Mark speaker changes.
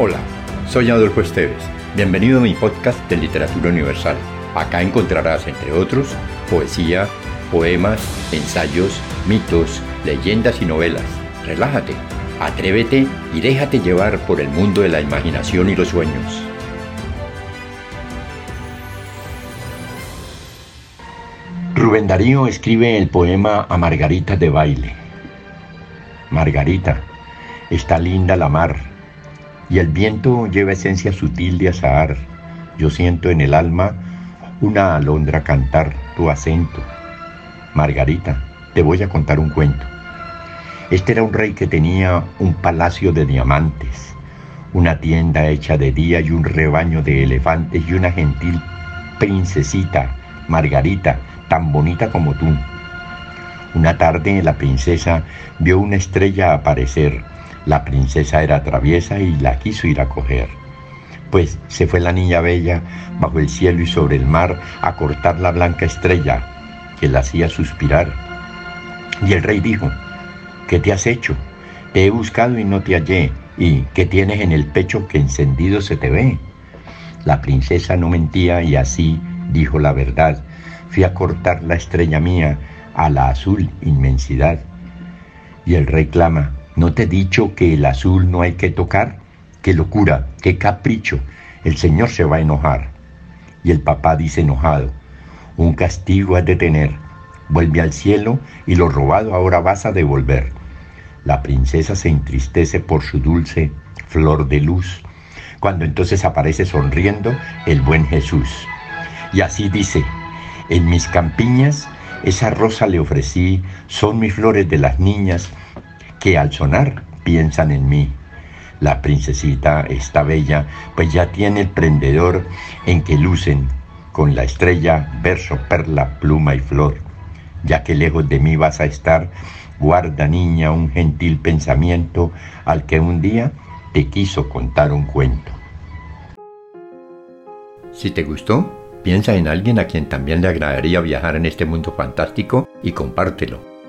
Speaker 1: Hola, soy Adolfo Esteves. Bienvenido a mi podcast de Literatura Universal. Acá encontrarás, entre otros, poesía, poemas, ensayos, mitos, leyendas y novelas. Relájate, atrévete y déjate llevar por el mundo de la imaginación y los sueños. Rubén Darío escribe el poema A Margarita de baile. Margarita, está linda la mar, y el viento lleva esencia sutil de azahar. Yo siento en el alma una alondra cantar tu acento. Margarita, te voy a contar un cuento. Este era un rey que tenía un palacio de diamantes, una tienda hecha de día y un rebaño de elefantes y una gentil princesita, Margarita, tan bonita como tú. Una tarde la princesa vio una estrella aparecer. La princesa era traviesa y la quiso ir a coger. Pues se fue la niña bella bajo el cielo y sobre el mar a cortar la blanca estrella que la hacía suspirar. Y el rey dijo, ¿qué te has hecho? Te he buscado y no te hallé. ¿Y qué tienes en el pecho que encendido se te ve? La princesa no mentía y así dijo la verdad fui a cortar la estrella mía a la azul inmensidad. Y el rey clama, ¿no te he dicho que el azul no hay que tocar? ¡Qué locura! ¡Qué capricho! El Señor se va a enojar. Y el papá dice enojado, un castigo has de tener. Vuelve al cielo y lo robado ahora vas a devolver. La princesa se entristece por su dulce flor de luz, cuando entonces aparece sonriendo el buen Jesús. Y así dice, en mis campiñas esa rosa le ofrecí, son mis flores de las niñas que al sonar piensan en mí. La princesita está bella, pues ya tiene el prendedor en que lucen con la estrella, verso, perla, pluma y flor. Ya que lejos de mí vas a estar, guarda niña un gentil pensamiento al que un día te quiso contar un cuento. Si te gustó, Piensa en alguien a quien también le agradaría viajar en este mundo fantástico y compártelo.